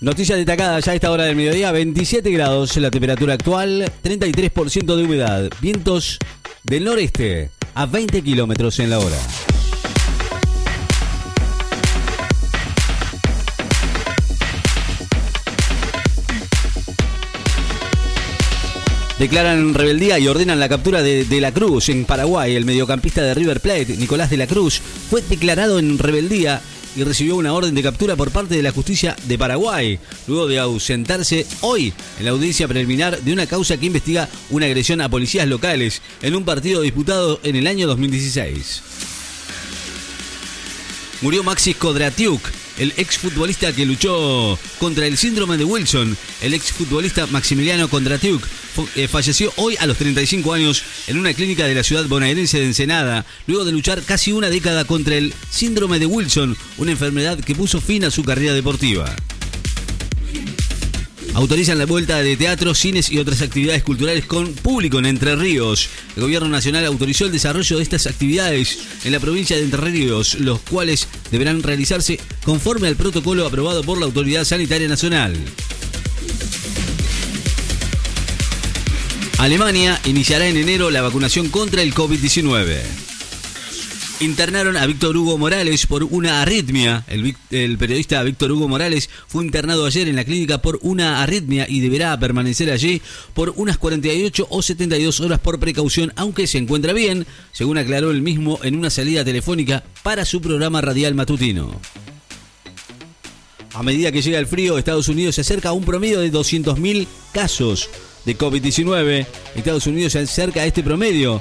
Noticias destacadas ya a esta hora del mediodía, 27 grados la temperatura actual, 33% de humedad, vientos del noreste a 20 kilómetros en la hora. Declaran rebeldía y ordenan la captura de, de, la Cruz en Paraguay. El mediocampista de River Plate, Nicolás de la Cruz, fue declarado en rebeldía y recibió una orden de captura por parte de la justicia de Paraguay, luego de ausentarse hoy en la audiencia preliminar de una causa que investiga una agresión a policías locales en un partido disputado en el año 2016. Murió Maxis Kodratiuk, el exfutbolista que luchó contra el síndrome de Wilson. El exfutbolista Maximiliano Kondratiuk eh, falleció hoy a los 35 años en una clínica de la ciudad bonaerense de Ensenada, luego de luchar casi una década contra el síndrome de Wilson, una enfermedad que puso fin a su carrera deportiva autorizan la vuelta de teatros, cines y otras actividades culturales con público en Entre Ríos. El gobierno nacional autorizó el desarrollo de estas actividades en la provincia de Entre Ríos, los cuales deberán realizarse conforme al protocolo aprobado por la Autoridad Sanitaria Nacional. Alemania iniciará en enero la vacunación contra el COVID-19. Internaron a Víctor Hugo Morales por una arritmia. El, periodista Víctor Hugo Morales fue internado ayer en la clínica por una arritmia y deberá permanecer allí por unas 48 o 72 horas por precaución, aunque se encuentra bien, según aclaró él mismo en una salida telefónica para su programa radial matutino. A medida que llega el frío, Estados Unidos se acerca a un promedio de 200.000 casos de COVID-19. Estados Unidos se acerca a este promedio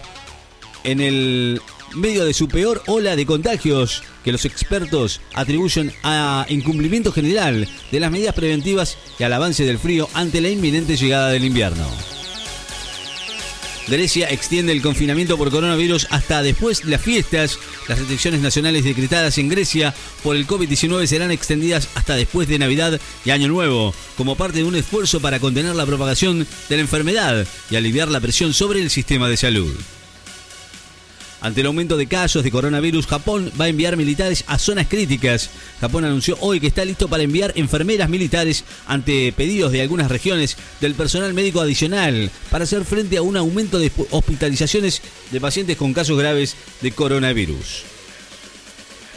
en el medio de su peor ola de contagios que los expertos atribuyen a incumplimiento general de las medidas preventivas y al avance del frío ante la inminente llegada del invierno. Grecia extiende el confinamiento por coronavirus hasta después de las fiestas. Las restricciones nacionales decretadas en Grecia por el COVID-19 serán extendidas hasta después de Navidad y Año Nuevo, como parte de un esfuerzo para contener la propagación de la enfermedad y aliviar la presión sobre el sistema de salud. Ante el aumento de casos de coronavirus, Japón va a enviar militares a zonas críticas. Japón anunció hoy que está listo para enviar enfermeras militares ante pedidos de algunas regiones del personal médico adicional para hacer frente a un aumento de hospitalizaciones de pacientes con casos graves de coronavirus.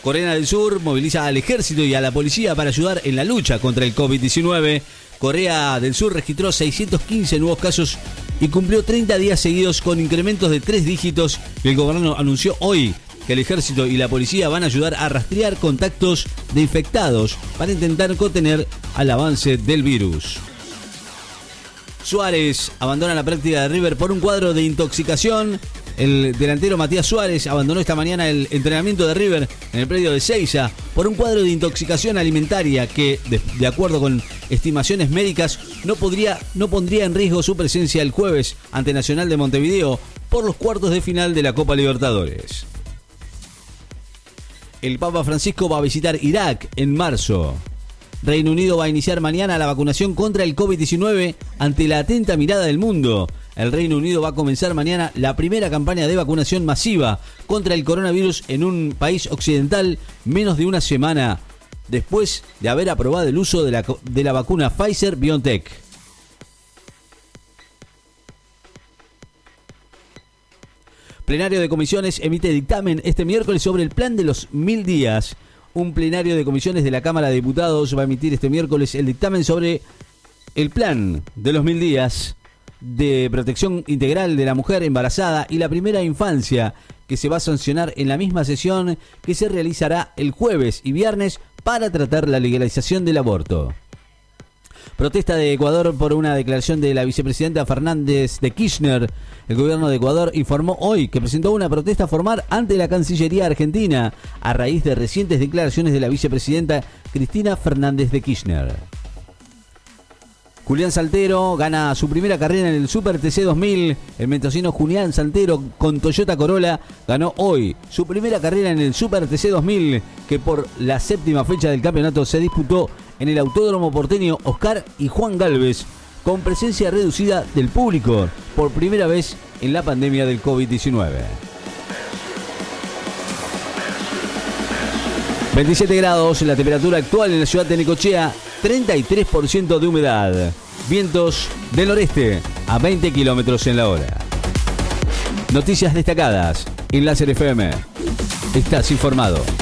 Corea del Sur moviliza al ejército y a la policía para ayudar en la lucha contra el COVID-19. Corea del Sur registró 615 nuevos casos y cumplió 30 días seguidos con incrementos de tres dígitos y el gobierno anunció hoy que el ejército y la policía van a ayudar a rastrear contactos de infectados para intentar contener al avance del virus. Suárez abandona la práctica de River por un cuadro de intoxicación. El delantero Matías Suárez abandonó esta mañana el entrenamiento de River en el predio de Seiza por un cuadro de intoxicación alimentaria que, de, acuerdo con estimaciones médicas, no, podría, no pondría en riesgo su presencia el jueves ante Nacional de Montevideo por los cuartos de final de la Copa Libertadores. El Papa Francisco va a visitar Irak en marzo. Reino Unido va a iniciar mañana la vacunación contra el COVID-19 ante la atenta mirada del mundo. El Reino Unido va a comenzar mañana la primera campaña de vacunación masiva contra el coronavirus en un país occidental menos de una semana después de haber aprobado el uso de la, de la vacuna Pfizer BioNTech. Plenario de comisiones emite dictamen este miércoles sobre el plan de los mil días un plenario de comisiones de la Cámara de Diputados va a emitir este miércoles el dictamen sobre el plan de los mil días de protección integral de la mujer embarazada y la primera infancia que se va a sancionar en la misma sesión que se realizará el jueves y viernes para tratar la legalización del aborto. Protesta de Ecuador por una declaración de la vicepresidenta Fernández de Kirchner. El gobierno de Ecuador informó hoy que presentó una protesta formal ante la Cancillería Argentina a raíz de recientes declaraciones de la vicepresidenta Cristina Fernández de Kirchner. Julián Saltero gana su primera carrera en el Super TC 2000. El mendocino Julián Saltero con Toyota Corolla ganó hoy su primera carrera en el Super TC 2000, que por la séptima fecha del campeonato se disputó en el Autódromo Porteño Oscar y Juan Galvez, con presencia reducida del público por primera vez en la pandemia del COVID-19. 27 grados la temperatura actual en la ciudad de Necochea, 33% de humedad. Vientos del noreste a 20 kilómetros en la hora. Noticias destacadas en Láser FM. Estás informado.